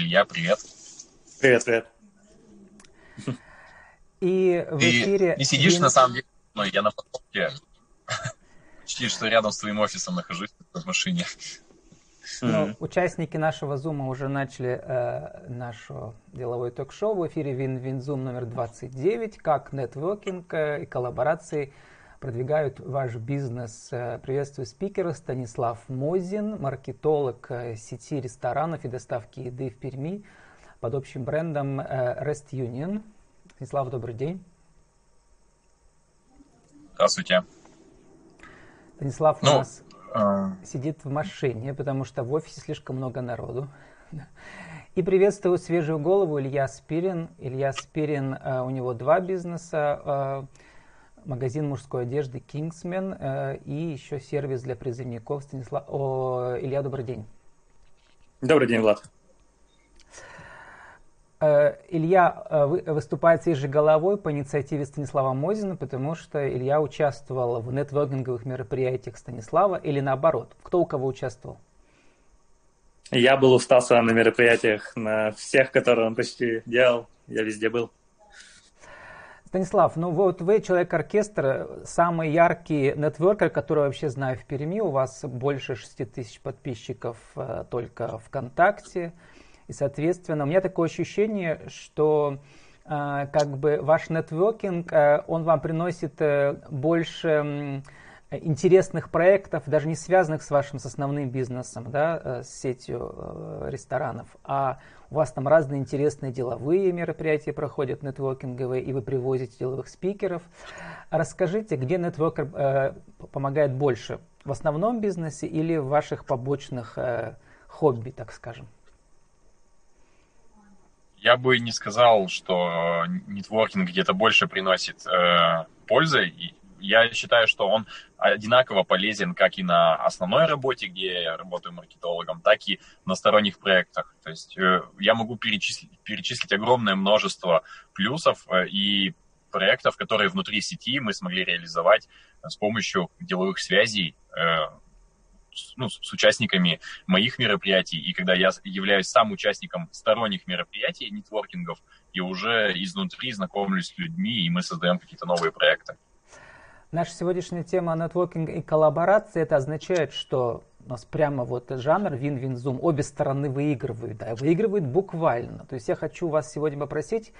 Илья, привет. Привет, привет. И в эфире... Ты не сидишь на самом деле, но я на парковке почти что рядом с твоим офисом нахожусь в машине. Ну, mm-hmm. Участники нашего зума уже начали э, наше деловое ток-шоу в эфире Вин-Вин-Зум номер 29, как нетворкинг э, и коллаборации продвигают ваш бизнес. Э, приветствую спикера Станислав Мозин, маркетолог э, сети ресторанов и доставки еды в Перми под общим брендом э, Rest Union. Станислав, добрый день. Здравствуйте. Станислав ну, у нас а... сидит в машине, потому что в офисе слишком много народу. И приветствую свежую голову Илья Спирин. Илья Спирин, у него два бизнеса магазин мужской одежды Kingsman э, и еще сервис для призывников Станислав... О, Илья, добрый день. Добрый день, Влад. Э, Илья э, выступает своей же головой по инициативе Станислава Мозина, потому что Илья участвовал в нетворкинговых мероприятиях Станислава или наоборот. Кто у кого участвовал? Я был у Стаса на мероприятиях, на всех, которые он почти делал. Я везде был. Станислав, ну вот вы человек-оркестр, самый яркий нетворкер, который вообще знаю в Перми. У вас больше 6 тысяч подписчиков э, только ВКонтакте. И, соответственно, у меня такое ощущение, что э, как бы ваш нетворкинг, э, он вам приносит э, больше интересных проектов, даже не связанных с вашим с основным бизнесом, да, э, с сетью э, ресторанов, а у вас там разные интересные деловые мероприятия проходят, нетворкинговые, и вы привозите деловых спикеров. Расскажите, где нетворкер э, помогает больше? В основном бизнесе или в ваших побочных э, хобби, так скажем? Я бы не сказал, что нетворкинг где-то больше приносит э, пользы я считаю, что он одинаково полезен как и на основной работе, где я работаю маркетологом, так и на сторонних проектах. То есть э, я могу перечислить, перечислить огромное множество плюсов э, и проектов, которые внутри сети мы смогли реализовать с помощью деловых связей ну, с участниками моих мероприятий. И когда я являюсь сам участником сторонних мероприятий, нетворкингов, и уже изнутри знакомлюсь с людьми, и мы создаем какие-то новые проекты. Наша сегодняшняя тема нетворкинг и коллаборации, это означает, что у нас прямо вот жанр вин-вин-зум, обе стороны выигрывают, да, выигрывают буквально. То есть я хочу вас сегодня попросить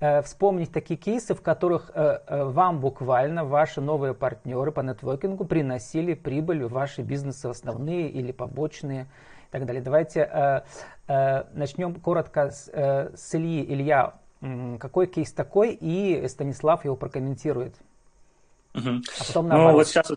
э, вспомнить такие кейсы, в которых э, э, вам буквально ваши новые партнеры по нетворкингу приносили прибыль в ваши бизнесы основные или побочные и так далее. Давайте э, э, начнем коротко с, э, с Ильи. Илья, какой кейс такой, и Станислав его прокомментирует. Угу. А потом наоборот. Ну, вот сейчас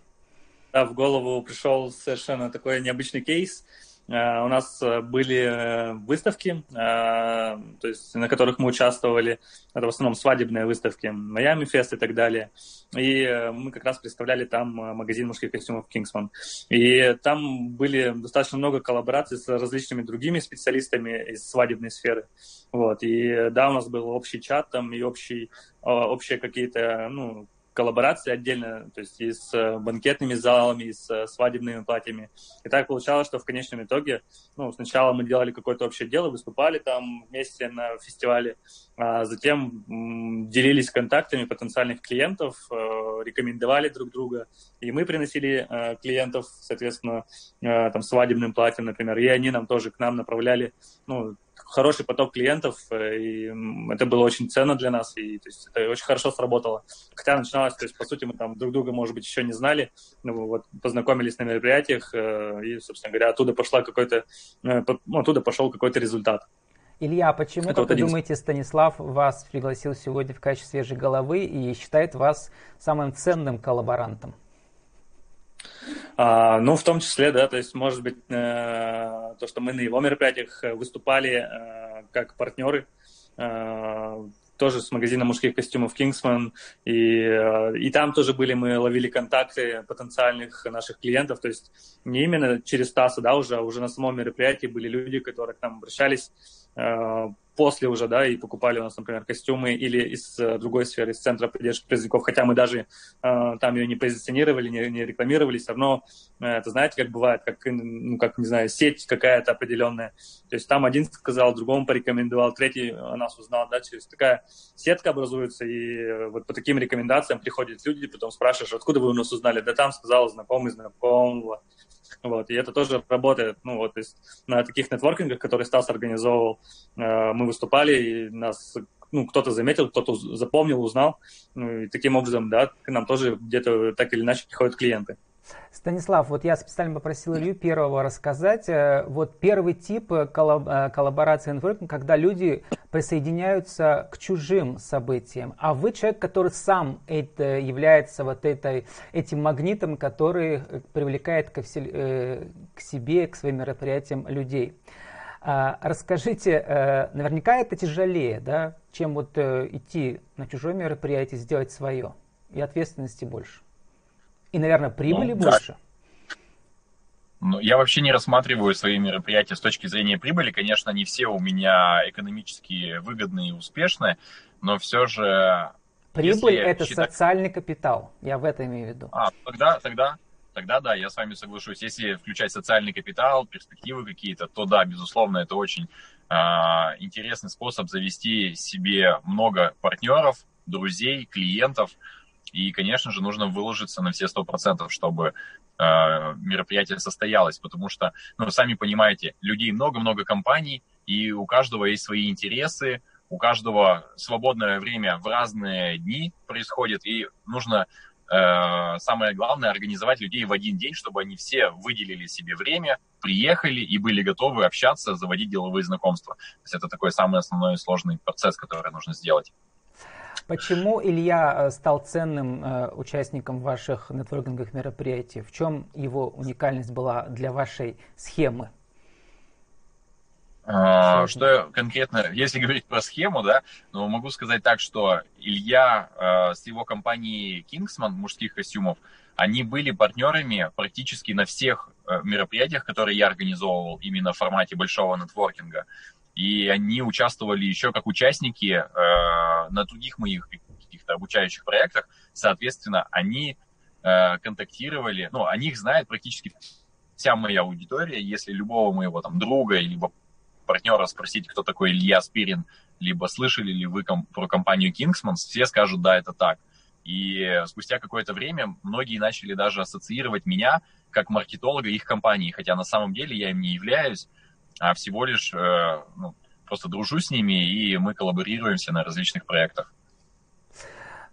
да, в голову пришел совершенно такой необычный кейс. Uh, у нас э, были э, выставки, uh, то есть на которых мы участвовали. Это в основном свадебные выставки, Майами Фест и так далее. И uh, мы как раз представляли там магазин мужских костюмов Kingsman. И там были достаточно много коллабораций с различными другими специалистами из свадебной сферы. Вот. И да, у нас был общий чат там и общий, общие какие-то ну, коллаборации отдельно, то есть и с э, банкетными залами, и с э, свадебными платьями. И так получалось, что в конечном итоге, ну, сначала мы делали какое-то общее дело, выступали там вместе на фестивале, а затем делились контактами потенциальных клиентов, э, рекомендовали друг друга, и мы приносили клиентов, соответственно, там свадебным платьем, например, и они нам тоже к нам направляли, ну, хороший поток клиентов, э, и это было очень ценно для нас, и то есть, это очень хорошо сработало. Хотя начиналось, то есть, по сути, мы там друг друга, может быть, еще не знали, ну, вот, познакомились на мероприятиях, э, и, собственно говоря, оттуда пошла какой-то, э, ну, оттуда пошел какой-то результат. Илья, а почему, это как вот вы один... думаете, Станислав вас пригласил сегодня в качестве свежей головы и считает вас самым ценным коллаборантом? А, ну, в том числе, да, то есть, может быть, э, то, что мы на его мероприятиях выступали э, как партнеры, э, тоже с магазином мужских костюмов Kingsman, и, э, и там тоже были, мы ловили контакты потенциальных наших клиентов, то есть не именно через Таса, да, уже, а уже на самом мероприятии были люди, которые к нам обращались, э, после уже, да, и покупали у нас, например, костюмы или из э, другой сферы, из центра поддержки производителей, хотя мы даже э, там ее не позиционировали, не, не рекламировали, все равно, э, это знаете, как бывает, как, ну, как, не знаю, сеть какая-то определенная. То есть там один сказал, другому порекомендовал, третий нас узнал, да, через такая сетка образуется, и вот по таким рекомендациям приходят люди, потом спрашиваешь, откуда вы у нас узнали? Да там сказал знакомый знакомого. Вот, и это тоже работает, ну, вот, то есть на таких нетворкингах, которые Стас организовывал, э, мы выступали, и нас, ну, кто-то заметил, кто-то запомнил, узнал, ну, и таким образом, да, к нам тоже где-то так или иначе приходят клиенты. Станислав, вот я специально попросил Илью первого рассказать. Э, вот первый тип э, коллаб коллаборации нетворкинга, когда люди присоединяются к чужим событиям, а вы человек, который сам это является вот этой, этим магнитом, который привлекает к, к себе, к своим мероприятиям людей. А, расскажите, наверняка это тяжелее, да, чем вот идти на чужое мероприятие, сделать свое, и ответственности больше. И, наверное, прибыли ну, больше. Да. Ну, я вообще не рассматриваю свои мероприятия с точки зрения прибыли. Конечно, не все у меня экономически выгодные и успешные, но все же... Прибыль – это считать... социальный капитал, я в этом имею в виду. А, тогда, тогда, тогда да, я с вами соглашусь. Если включать социальный капитал, перспективы какие-то, то да, безусловно, это очень э, интересный способ завести себе много партнеров, друзей, клиентов – и, конечно же, нужно выложиться на все сто процентов, чтобы э, мероприятие состоялось, потому что, ну, сами понимаете, людей много-много компаний, и у каждого есть свои интересы, у каждого свободное время в разные дни происходит, и нужно э, самое главное организовать людей в один день, чтобы они все выделили себе время, приехали и были готовы общаться, заводить деловые знакомства. То есть это такой самый основной сложный процесс, который нужно сделать. Почему Илья э, стал ценным э, участником ваших нетворкинговых мероприятий? В чем его уникальность была для вашей схемы? А, что конкретно, если говорить про схему, да, ну, могу сказать так, что Илья э, с его компанией Kingsman мужских костюмов, они были партнерами практически на всех э, мероприятиях, которые я организовывал именно в формате большого нетворкинга и они участвовали еще как участники э, на других моих каких-то обучающих проектах. Соответственно, они э, контактировали, ну, о них знает практически вся моя аудитория. Если любого моего там друга, либо партнера спросить, кто такой Илья Спирин, либо слышали ли вы ком- про компанию Kingsman, все скажут, да, это так. И спустя какое-то время многие начали даже ассоциировать меня как маркетолога их компании, хотя на самом деле я им не являюсь а всего лишь э, ну, просто дружу с ними, и мы коллаборируемся на различных проектах.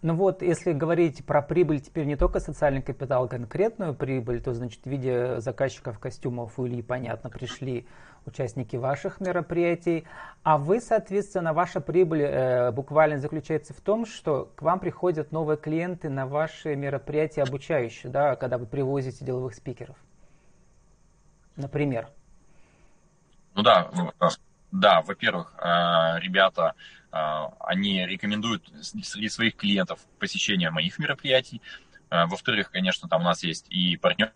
Ну вот, если говорить про прибыль, теперь не только социальный капитал, а конкретную прибыль, то, значит, в виде заказчиков костюмов у Ильи, понятно, пришли участники ваших мероприятий, а вы, соответственно, ваша прибыль э, буквально заключается в том, что к вам приходят новые клиенты на ваши мероприятия обучающие, да, когда вы привозите деловых спикеров, например. Ну да, да, во-первых, э, ребята, э, они рекомендуют среди своих клиентов посещение моих мероприятий. Э, во-вторых, конечно, там у нас есть и партнер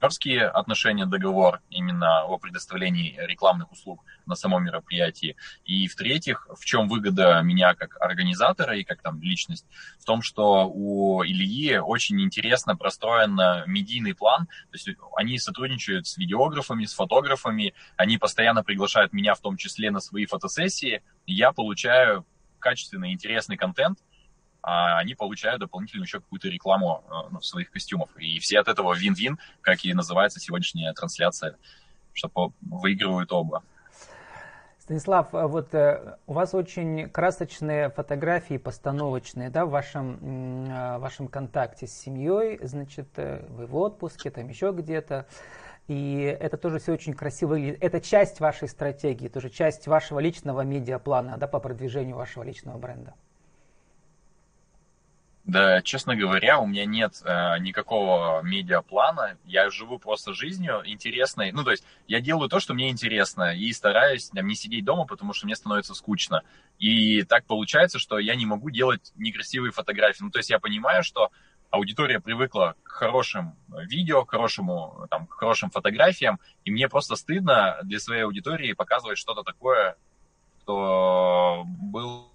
партнерские отношения, договор именно о предоставлении рекламных услуг на самом мероприятии. И в-третьих, в чем выгода меня как организатора и как там личность? В том, что у Ильи очень интересно простроен медийный план. То есть они сотрудничают с видеографами, с фотографами, они постоянно приглашают меня в том числе на свои фотосессии. Я получаю качественный, интересный контент, а они получают дополнительную еще какую-то рекламу э, ну, своих костюмов. И все от этого вин-вин, как и называется сегодняшняя трансляция, что выигрывают оба. Станислав, а вот э, у вас очень красочные фотографии постановочные, да, в вашем, э, вашем контакте с семьей, значит, э, вы в отпуске, там еще где-то, и это тоже все очень красиво выглядит. Это часть вашей стратегии, тоже часть вашего личного медиаплана, да, по продвижению вашего личного бренда. Да, честно говоря, у меня нет э, никакого медиаплана. Я живу просто жизнью интересной. Ну, то есть я делаю то, что мне интересно, и стараюсь там, не сидеть дома, потому что мне становится скучно. И так получается, что я не могу делать некрасивые фотографии. Ну, то есть я понимаю, что аудитория привыкла к хорошим видео, к, хорошему, там, к хорошим фотографиям, и мне просто стыдно для своей аудитории показывать что-то такое, что был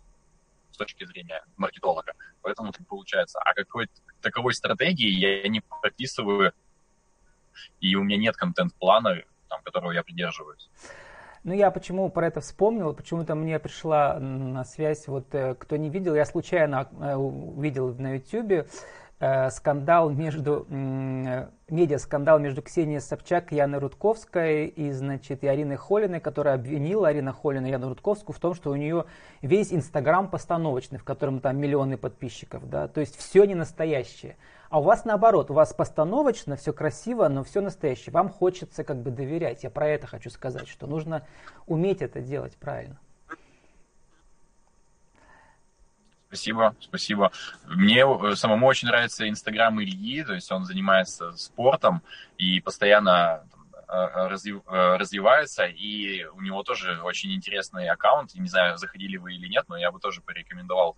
с точки зрения маркетолога. Поэтому так получается. А какой таковой стратегии я не прописываю, и у меня нет контент-плана, там, которого я придерживаюсь. Ну, я почему про это вспомнил, почему-то мне пришла на связь, вот э, кто не видел, я случайно э, увидел на YouTube скандал между, э, медиа-скандал между Ксенией Собчак и Яной Рудковской и, значит, и Ариной Холиной, которая обвинила Арина Холина и Яну Рудковскую в том, что у нее весь Инстаграм постановочный, в котором там миллионы подписчиков, да, то есть все не настоящее. А у вас наоборот, у вас постановочно, все красиво, но все настоящее. Вам хочется как бы доверять. Я про это хочу сказать, что нужно уметь это делать правильно. Спасибо, спасибо. Мне э, самому очень нравится Инстаграм Ильи, то есть он занимается спортом и постоянно э, э, развивается, и у него тоже очень интересный аккаунт. Не знаю, заходили вы или нет, но я бы тоже порекомендовал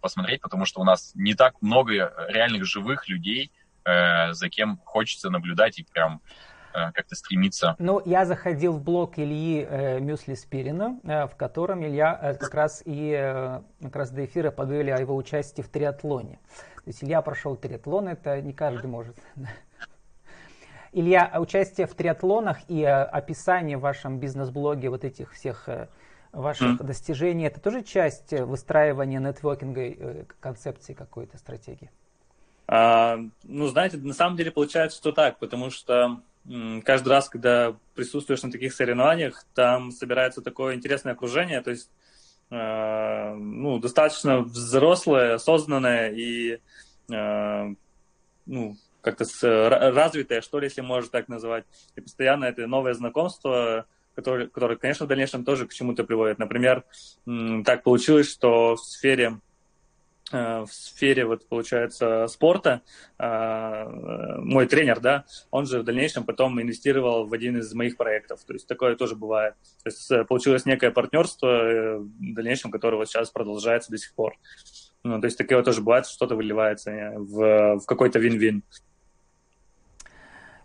посмотреть, потому что у нас не так много реальных живых людей, за кем хочется наблюдать и прям как-то стремиться. Ну, я заходил в блог Ильи э, Мюсли Спирина, э, в котором Илья э, как раз и э, как раз до эфира поговорили о его участии в триатлоне. То есть Илья прошел триатлон, это не каждый может. Илья, участие в триатлонах и э, описание в вашем бизнес-блоге вот этих всех э, ваших mm. достижений, это тоже часть выстраивания нетворкинга, концепции какой-то, стратегии? А, ну, знаете, на самом деле получается, что так, потому что каждый раз, когда присутствуешь на таких соревнованиях, там собирается такое интересное окружение, то есть э, ну, достаточно взрослое, осознанное и э, ну, как-то развитое, что ли, если можно так назвать. И постоянно это новое знакомство, которое, которое, конечно, в дальнейшем тоже к чему-то приводит. Например, так получилось, что в сфере в сфере, вот, получается, спорта, э, мой тренер, да, он же в дальнейшем потом инвестировал в один из моих проектов. То есть такое тоже бывает. То есть э, получилось некое партнерство, в дальнейшем которого сейчас продолжается до сих пор. Ну, то есть такое тоже бывает, что-то выливается в, в какой-то вин-вин.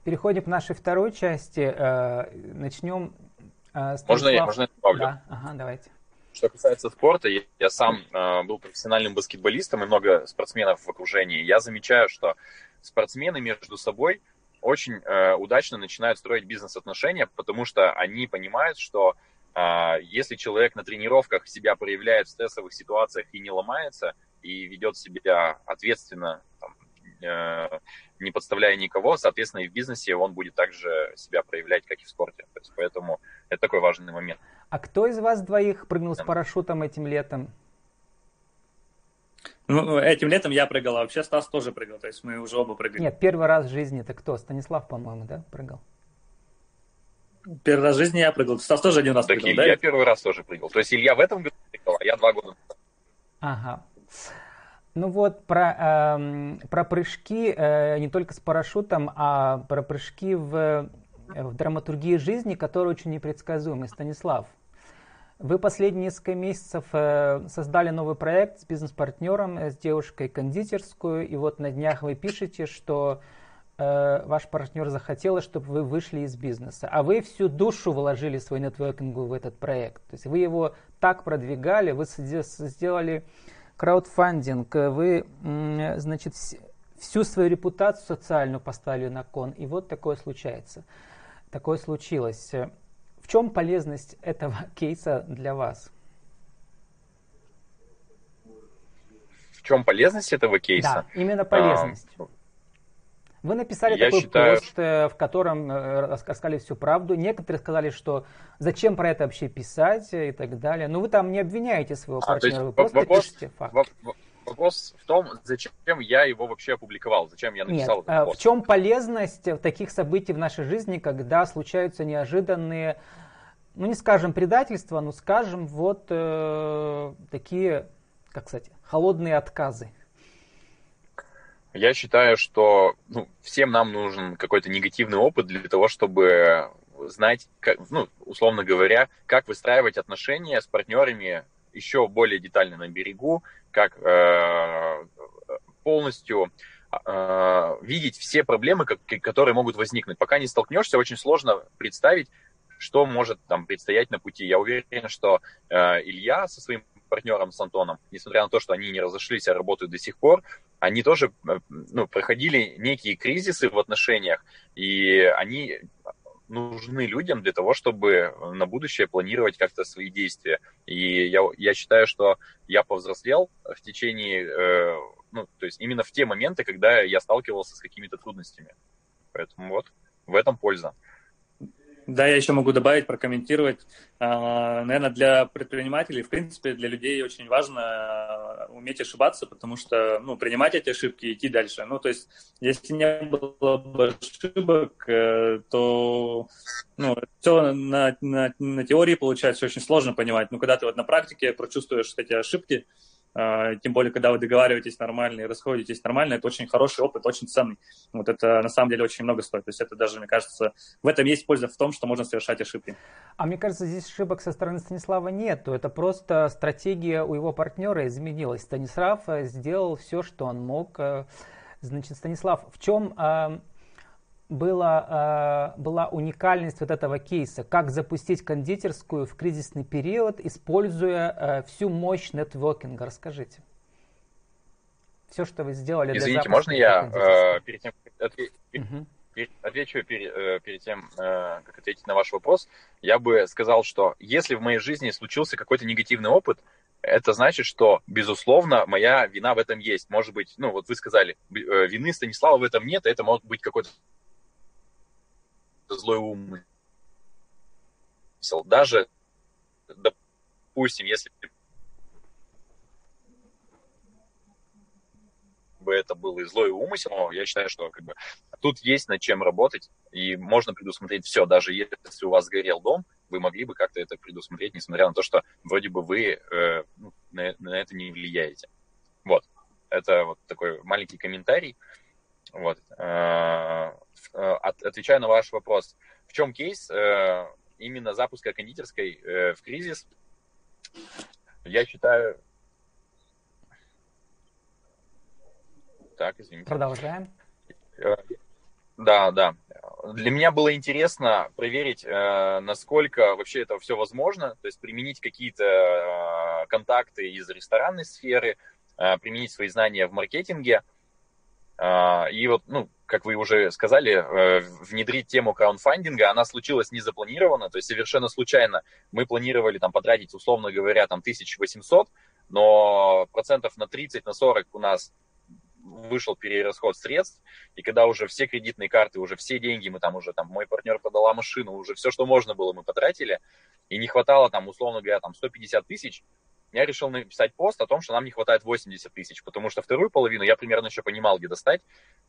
Переходим к нашей второй части. Начнем с Можно я, можно я добавлю? Да, ага, давайте. Что касается спорта, я, я сам э, был профессиональным баскетболистом и много спортсменов в окружении. Я замечаю, что спортсмены между собой очень э, удачно начинают строить бизнес-отношения, потому что они понимают, что э, если человек на тренировках себя проявляет в стрессовых ситуациях и не ломается, и ведет себя ответственно, там, не подставляя никого, соответственно, и в бизнесе он будет также себя проявлять, как и в спорте. То есть, поэтому это такой важный момент. А кто из вас двоих прыгнул с парашютом этим летом? Ну, ну, этим летом я прыгал, а вообще Стас тоже прыгал, то есть мы уже оба прыгали. Нет, первый раз в жизни это кто? Станислав, по-моему, да, прыгал? Первый раз в жизни я прыгал. Стас тоже один раз так прыгал, Илья да? Я первый раз тоже прыгал. То есть Илья в этом году прыгал, а я два года. Ага. Ну вот, про, э, про прыжки э, не только с парашютом, а про прыжки в в драматургии жизни, которая очень непредсказуемы. Станислав, вы последние несколько месяцев э, создали новый проект с бизнес-партнером, э, с девушкой кондитерскую, и вот на днях вы пишете, что э, ваш партнер захотел, чтобы вы вышли из бизнеса, а вы всю душу вложили свой нетворкингу в этот проект. То есть вы его так продвигали, вы сделали краудфандинг, вы, значит, всю свою репутацию социальную поставили на кон, и вот такое случается такое случилось. В чем полезность этого кейса для вас? В чем полезность этого кейса? Да, именно полезность. А, Вы написали такой считаю... пост, э, в котором э, рассказали всю правду. Некоторые сказали, что зачем про это вообще писать и так далее. Но вы там не обвиняете своего а, партнера, вы просто вопрос, пишете факт вопрос в том, зачем я его вообще опубликовал, зачем я написал Нет, этот пост. В чем полезность таких событий в нашей жизни, когда случаются неожиданные, ну не скажем предательства, но скажем вот э, такие, как сказать, холодные отказы? Я считаю, что ну, всем нам нужен какой-то негативный опыт для того, чтобы знать, как, ну, условно говоря, как выстраивать отношения с партнерами еще более детально на берегу, как э, полностью э, видеть все проблемы, которые могут возникнуть. Пока не столкнешься, очень сложно представить, что может там предстоять на пути. Я уверен, что э, Илья со своим партнером с Антоном, несмотря на то, что они не разошлись, а работают до сих пор, они тоже э, ну, проходили некие кризисы в отношениях, и они нужны людям для того, чтобы на будущее планировать как-то свои действия. И я, я считаю, что я повзрослел в течение, э, ну, то есть именно в те моменты, когда я сталкивался с какими-то трудностями. Поэтому вот, в этом польза. Да, я еще могу добавить, прокомментировать. А, Наверное, для предпринимателей, в принципе, для людей очень важно а, уметь ошибаться, потому что, ну, принимать эти ошибки и идти дальше. Ну, то есть, если не было бы ошибок, э, то, ну, все на, на, на теории получается очень сложно понимать. Но когда ты вот на практике прочувствуешь эти ошибки, тем более, когда вы договариваетесь нормально и расходитесь нормально, это очень хороший опыт, очень ценный. Вот это на самом деле очень много стоит. То есть это даже, мне кажется, в этом есть польза в том, что можно совершать ошибки. А мне кажется, здесь ошибок со стороны Станислава нету. Это просто стратегия у его партнера изменилась. Станислав э, сделал все, что он мог. Э, значит, Станислав, в чем а, была, была уникальность вот этого кейса, как запустить кондитерскую в кризисный период, используя э, всю мощь нетворкинга. Расскажите. Все, что вы сделали Извините, для можно я э, перед тем, отве- угу. отвечу перед, э, перед тем, э, как ответить на ваш вопрос, я бы сказал, что если в моей жизни случился какой-то негативный опыт, это значит, что, безусловно, моя вина в этом есть. Может быть, ну вот вы сказали, э, вины Станислава в этом нет, это может быть какой-то злой умысел. Даже, допустим, если бы это был и злой умысел, но я считаю, что как бы, тут есть над чем работать, и можно предусмотреть все. Даже если у вас сгорел дом, вы могли бы как-то это предусмотреть, несмотря на то, что вроде бы вы э, ну, на, на это не влияете. Вот. Это вот такой маленький комментарий. Э, э, отвечаю на ваш вопрос. В чем кейс э, именно запуска кондитерской в кризис? Я считаю... Так, извините. Продолжаем. Да, да. Для меня было интересно проверить, насколько вообще это все возможно, то есть применить какие-то контакты из ресторанной сферы, применить свои знания в маркетинге – и вот, ну, как вы уже сказали, э, внедрить тему краундфандинга, она случилась незапланированно, то есть совершенно случайно. Мы планировали там потратить, условно говоря, там 1800, но процентов на 30, на 40 у нас вышел перерасход средств, и когда уже все кредитные карты, уже все деньги, мы там уже, там, мой партнер продала машину, уже все, что можно было, мы потратили, и не хватало там, условно говоря, там 150 тысяч, я решил написать пост о том, что нам не хватает 80 тысяч, потому что вторую половину я примерно еще понимал, где достать.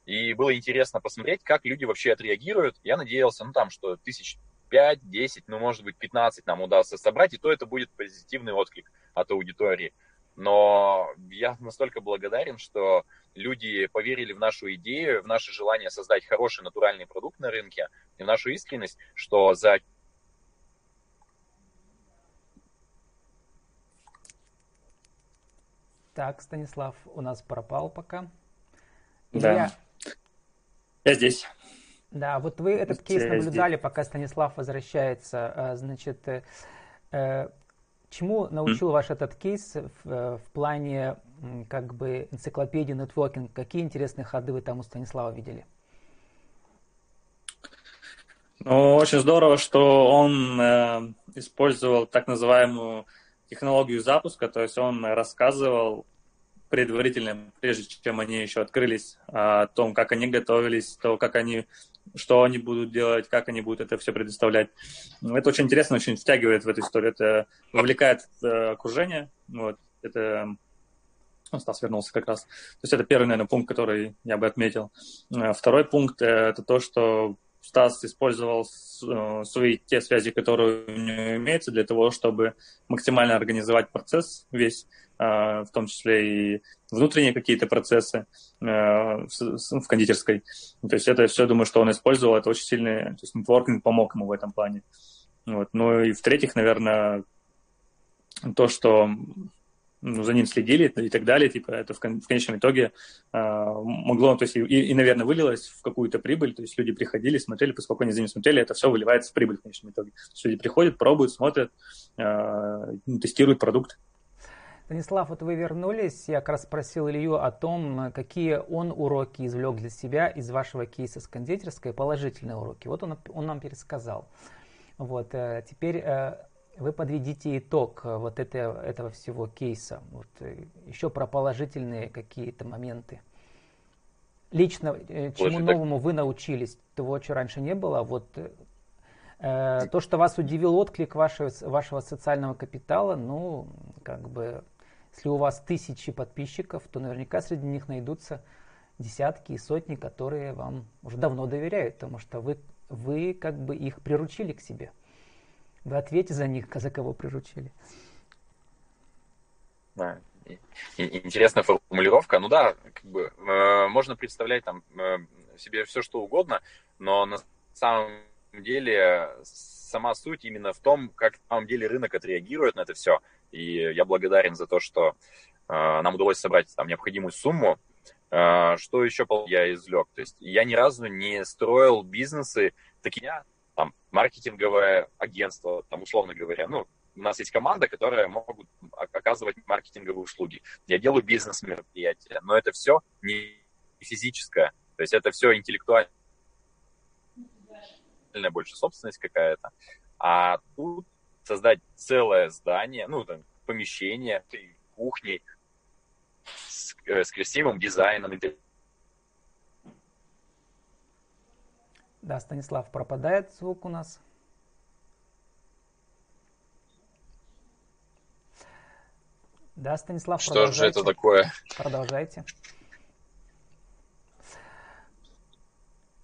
И было интересно посмотреть, как люди вообще отреагируют. Я надеялся, ну там, что тысяч 5, 10, ну может быть 15 нам удастся собрать, и то это будет позитивный отклик от аудитории. Но я настолько благодарен, что люди поверили в нашу идею, в наше желание создать хороший натуральный продукт на рынке, и в нашу искренность, что за Так, Станислав у нас пропал пока. Да. Я... Я здесь. Да, вот вы этот кейс наблюдали, пока Станислав возвращается. А, значит, э, э, чему научил ваш этот кейс в, э, в плане как бы энциклопедии нетворкинг? Какие интересные ходы вы там у Станислава видели? Ну, очень здорово, что он э, использовал так называемую технологию запуска, то есть он рассказывал предварительно, прежде чем они еще открылись, о том, как они готовились, то, как они, что они будут делать, как они будут это все предоставлять. Ну, это очень интересно, очень втягивает в эту историю, это вовлекает э, окружение, вот, это он Стас вернулся как раз. То есть это первый, наверное, пункт, который я бы отметил. Э, второй пункт – это то, что Стас использовал э, свои те связи, которые у него имеются, для того, чтобы максимально организовать процесс весь, э, в том числе и внутренние какие-то процессы э, в кондитерской. То есть это все, думаю, что он использовал, это очень сильный, то есть нетворкинг помог ему в этом плане. Вот. Ну и в-третьих, наверное, то, что ну, за ним следили и так далее, типа, это в, кон- в конечном итоге э, могло, то есть, и, и, наверное, вылилось в какую-то прибыль, то есть люди приходили, смотрели, поскольку они за ним смотрели, это все выливается в прибыль в конечном итоге. То есть люди приходят, пробуют, смотрят, э, тестируют продукт. Станислав, вот вы вернулись, я как раз спросил Илью о том, какие он уроки извлек для себя из вашего кейса с кондитерской, положительные уроки. Вот он, он нам пересказал. Вот, э, теперь э, вы подведите итог э, вот это, этого всего кейса. Вот, э, еще про положительные какие-то моменты. Лично э, чему новому вы научились, того, чего раньше не было. Вот э, то, что вас удивил отклик вашего, вашего социального капитала, ну, как бы, если у вас тысячи подписчиков, то наверняка среди них найдутся десятки и сотни, которые вам уже давно доверяют, потому что вы, вы как бы их приручили к себе. Вы ответьте за них, за кого приручили. Да. Интересная формулировка. Ну да, как бы э, можно представлять там э, себе все что угодно, но на самом деле сама суть именно в том, как на самом деле рынок отреагирует на это все. И я благодарен за то, что э, нам удалось собрать там необходимую сумму. Э, что еще я извлек? То есть я ни разу не строил бизнесы такие маркетинговое агентство, там, условно говоря, ну, у нас есть команда, которая могут оказывать маркетинговые услуги. Я делаю бизнес-мероприятия, но это все не физическое, то есть это все интеллектуальная больше собственность какая-то. А тут создать целое здание, ну, там, помещение, кухни с, э, с красивым дизайном, Да, Станислав, пропадает звук у нас. Да, Станислав, Что же это такое? Продолжайте.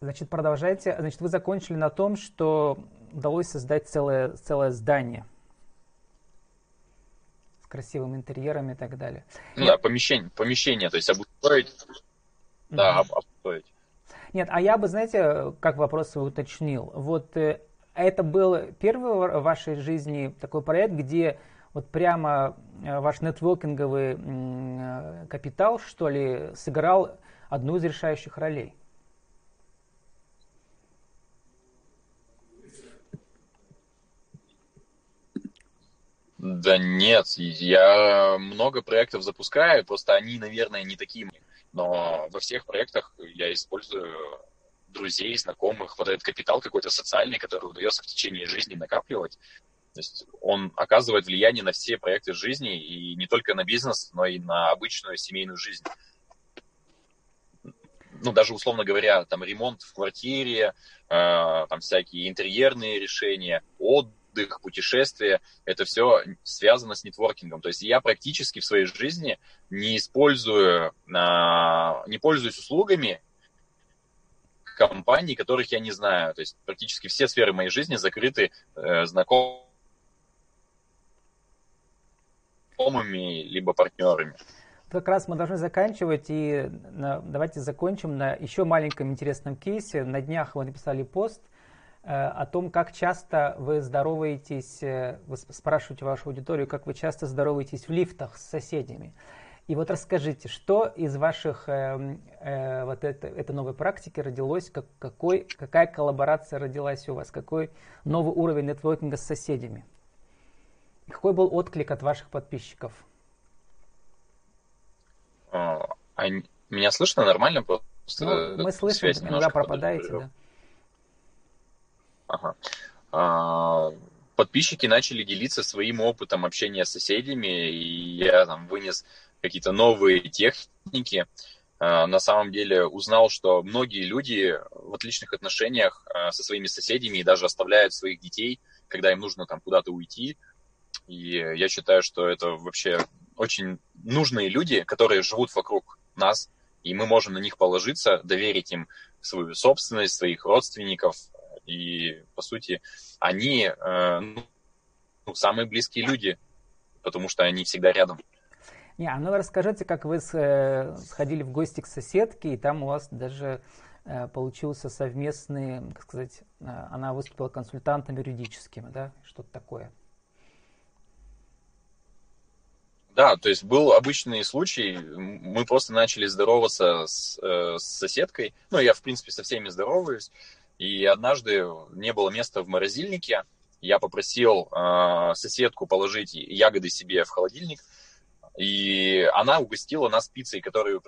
Значит, продолжайте. Значит, вы закончили на том, что удалось создать целое, целое здание с красивым интерьером и так далее. Ну да, помещение, помещение, то есть обустроить. Mm-hmm. Да, обустроить. Нет, а я бы, знаете, как вопрос свой уточнил. Вот э, это был первый в вашей жизни такой проект, где вот прямо э, ваш нетворкинговый э, капитал, что ли, сыграл одну из решающих ролей? Да нет, я много проектов запускаю, просто они, наверное, не такие но во всех проектах я использую друзей, знакомых, вот этот капитал какой-то социальный, который удается в течение жизни накапливать. То есть он оказывает влияние на все проекты жизни, и не только на бизнес, но и на обычную семейную жизнь. Ну, даже, условно говоря, там ремонт в квартире, э, там всякие интерьерные решения, отдых, отдых, путешествия, это все связано с нетворкингом. То есть я практически в своей жизни не использую, а, не пользуюсь услугами компаний, которых я не знаю. То есть практически все сферы моей жизни закрыты э, знакомыми либо партнерами. Как раз мы должны заканчивать, и давайте закончим на еще маленьком интересном кейсе. На днях вы написали пост – о том, как часто вы здороваетесь, э, вы спрашиваете вашу аудиторию, как вы часто здороваетесь в лифтах с соседями. И вот расскажите, что из ваших э, э, вот это, этой новой практики родилось, как, какой, какая коллаборация родилась у вас, какой новый уровень нетворкинга с соседями? Какой был отклик от ваших подписчиков? А, а меня слышно нормально? Просто ну, мы слышим, иногда пропадаете, да. Ага. А, подписчики начали делиться своим опытом общения с соседями, и я там вынес какие-то новые техники. А, на самом деле узнал, что многие люди в отличных отношениях а, со своими соседями и даже оставляют своих детей, когда им нужно там куда-то уйти. И я считаю, что это вообще очень нужные люди, которые живут вокруг нас, и мы можем на них положиться, доверить им свою собственность, своих родственников, и, по сути, они э, ну, самые близкие люди, потому что они всегда рядом. Не, а ну расскажите, как вы э, сходили в гости к соседке, и там у вас даже э, получился совместный, как сказать, она выступила консультантом юридическим, да, что-то такое. Да, то есть был обычный случай, мы просто начали здороваться с, с соседкой, ну, я, в принципе, со всеми здороваюсь, и однажды не было места в морозильнике, я попросил э, соседку положить ягоды себе в холодильник, и она угостила нас пиццей, которую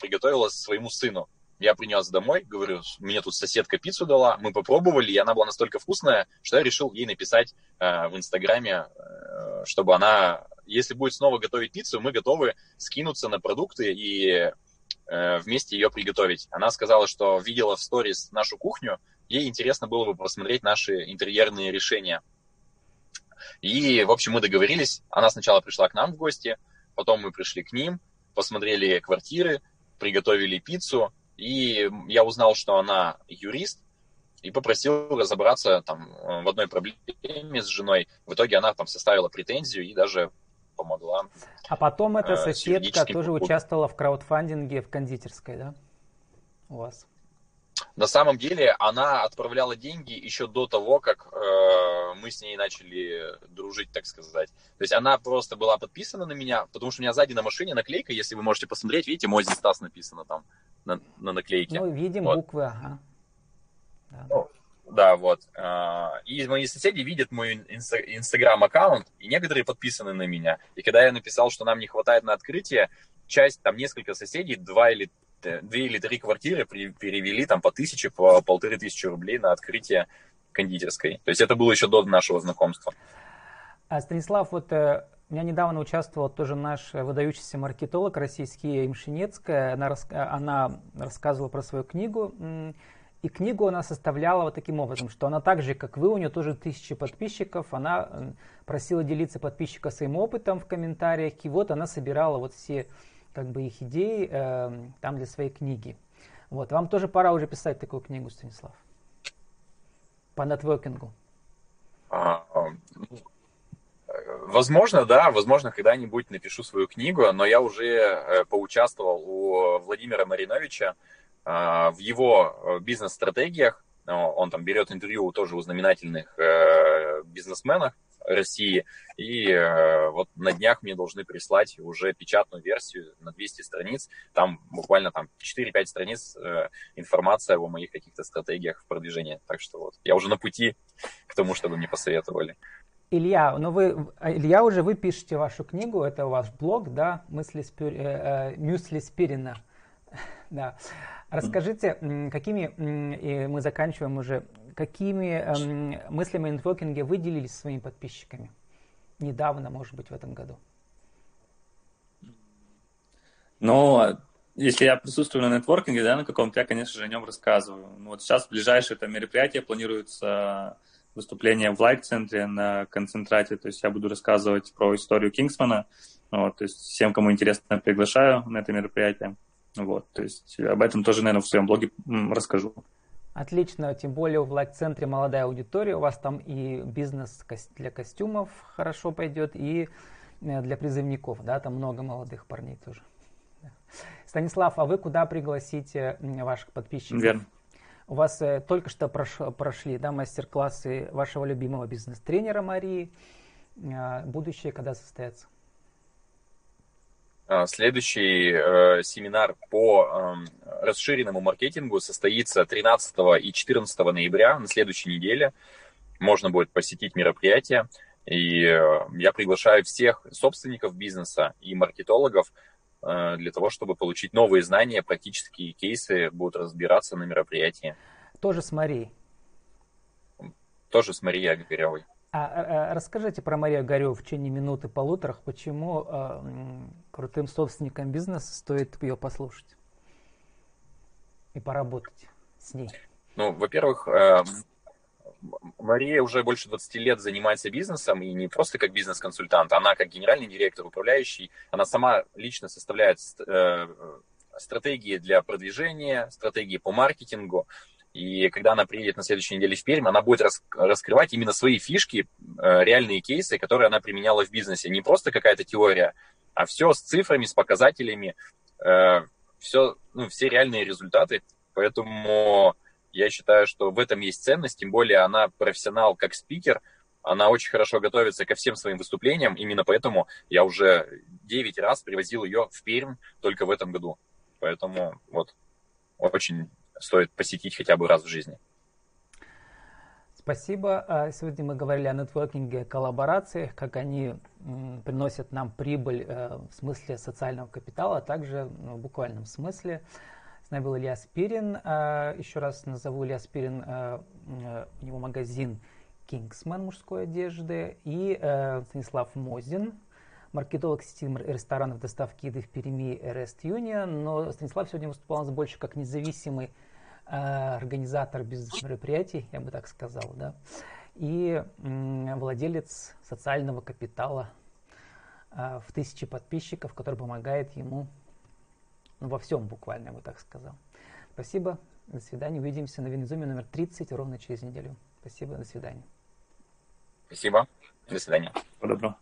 приготовила своему сыну. Я принес домой, говорю, мне тут соседка пиццу дала, мы попробовали, и она была настолько вкусная, что я решил ей написать э, в Инстаграме, э, чтобы она если будет снова готовить пиццу, мы готовы скинуться на продукты и вместе ее приготовить. Она сказала, что видела в сторис нашу кухню, ей интересно было бы посмотреть наши интерьерные решения. И, в общем, мы договорились. Она сначала пришла к нам в гости, потом мы пришли к ним, посмотрели квартиры, приготовили пиццу, и я узнал, что она юрист, и попросил разобраться там в одной проблеме с женой. В итоге она там составила претензию и даже помогла. А потом эта э, соседка тоже поход. участвовала в краудфандинге в кондитерской, да? У вас? На самом деле она отправляла деньги еще до того, как э, мы с ней начали дружить, так сказать. То есть она просто была подписана на меня, потому что у меня сзади на машине наклейка, если вы можете посмотреть, видите, мой Стас написано там на, на наклейке. Ну, видим вот. буквы, ага. Да. Ну, да, вот. А, и мои соседи видят мой инстаграм-аккаунт, и некоторые подписаны на меня. И когда я написал, что нам не хватает на открытие, часть, там несколько соседей, два или две или три квартиры перевели там по тысяче, по полторы тысячи рублей на открытие кондитерской. То есть это было еще до нашего знакомства. А, Станислав, вот э, у меня недавно участвовал тоже наш выдающийся маркетолог российский Имшинецкая. Она, она рассказывала про свою книгу и книгу она составляла вот таким образом, что она так же, как вы, у нее тоже тысячи подписчиков, она просила делиться подписчика своим опытом в комментариях, и вот она собирала вот все как бы их идеи э, там для своей книги. Вот, вам тоже пора уже писать такую книгу, Станислав, по нетворкингу. А, ну, возможно, да, возможно, когда-нибудь напишу свою книгу, но я уже э, поучаствовал у Владимира Мариновича в его э, бизнес-стратегиях, э, он там берет интервью тоже у знаменательных э, бизнесменов России, и вот на днях мне должны прислать уже печатную версию на 200 страниц, там буквально там 4-5 страниц информация о моих каких-то стратегиях в продвижении, так что вот я уже на пути к тому, чтобы мне посоветовали. Илья, ну вы, Илья, уже вы пишете вашу книгу, это ваш блог, да, мысли Спир, э, Мюсли Спирина, да. Расскажите, какими, мы заканчиваем уже, какими эм, мыслями о нетворкинге вы делились с своими подписчиками? Недавно, может быть, в этом году. Ну, а если я присутствую на нетворкинге, да, на каком-то, я, конечно же, о нем рассказываю. Ну, вот сейчас ближайшее это мероприятие планируется выступление в лайк-центре на концентрате, то есть я буду рассказывать про историю Кингсмана, вот, то есть всем, кому интересно, приглашаю на это мероприятие. Вот, то есть об этом тоже, наверное, в своем блоге расскажу. Отлично, тем более в лайк-центре молодая аудитория, у вас там и бизнес для костюмов хорошо пойдет, и э, для призывников, да, там много молодых парней тоже. Станислав, а вы куда пригласите ваших подписчиков? Верно. У вас э, только что прош, прошли да, мастер-классы вашего любимого бизнес-тренера Марии. Э, будущее когда состоится? А, следующий э, семинар по э, расширенному маркетингу состоится 13 и 14 ноября на следующей неделе. Можно будет посетить мероприятие. И э, я приглашаю всех собственников бизнеса и маркетологов э, для того, чтобы получить новые знания, практические кейсы будут разбираться на мероприятии. Тоже с Марией? Тоже с Марией Огаревой. А, а, а расскажите про Марию Гореву в течение минуты полуторах, почему э, крутым собственникам бизнеса стоит ее послушать и поработать с ней? Ну, во-первых, э, Мария уже больше 20 лет занимается бизнесом, и не просто как бизнес-консультант, она как генеральный директор, управляющий, она сама лично составляет э, стратегии для продвижения, стратегии по маркетингу, и когда она приедет на следующей неделе в Пермь, она будет рас, раскрывать именно свои фишки, э, реальные кейсы, которые она применяла в бизнесе. Не просто какая-то теория, а все с цифрами, с показателями, э, все, ну, все реальные результаты. Поэтому я считаю, что в этом есть ценность, тем более она профессионал как спикер, она очень хорошо готовится ко всем своим выступлениям. Именно поэтому я уже 9 раз привозил ее в Пермь только в этом году. Поэтому вот очень стоит посетить хотя бы раз в жизни. Спасибо. А сегодня мы говорили о нетворкинге, коллаборациях, как они приносят нам прибыль э, в смысле социального капитала, а также ну, в буквальном смысле. С нами был Илья Спирин. А, еще раз назову Илья Спирин. Э, э, у него магазин Kingsman мужской одежды и Станислав Мозин, маркетолог сети ресторанов доставки еды в Перми Rest Union. Но Станислав сегодня выступал у нас больше как независимый организатор бизнес-мероприятий, я бы так сказал, да, и владелец социального капитала э, в тысячи подписчиков, который помогает ему ну, во всем буквально, я бы так сказал. Спасибо, до свидания, увидимся на Венезуме номер 30 ровно через неделю. Спасибо, до свидания. Спасибо, до свидания. Доброго.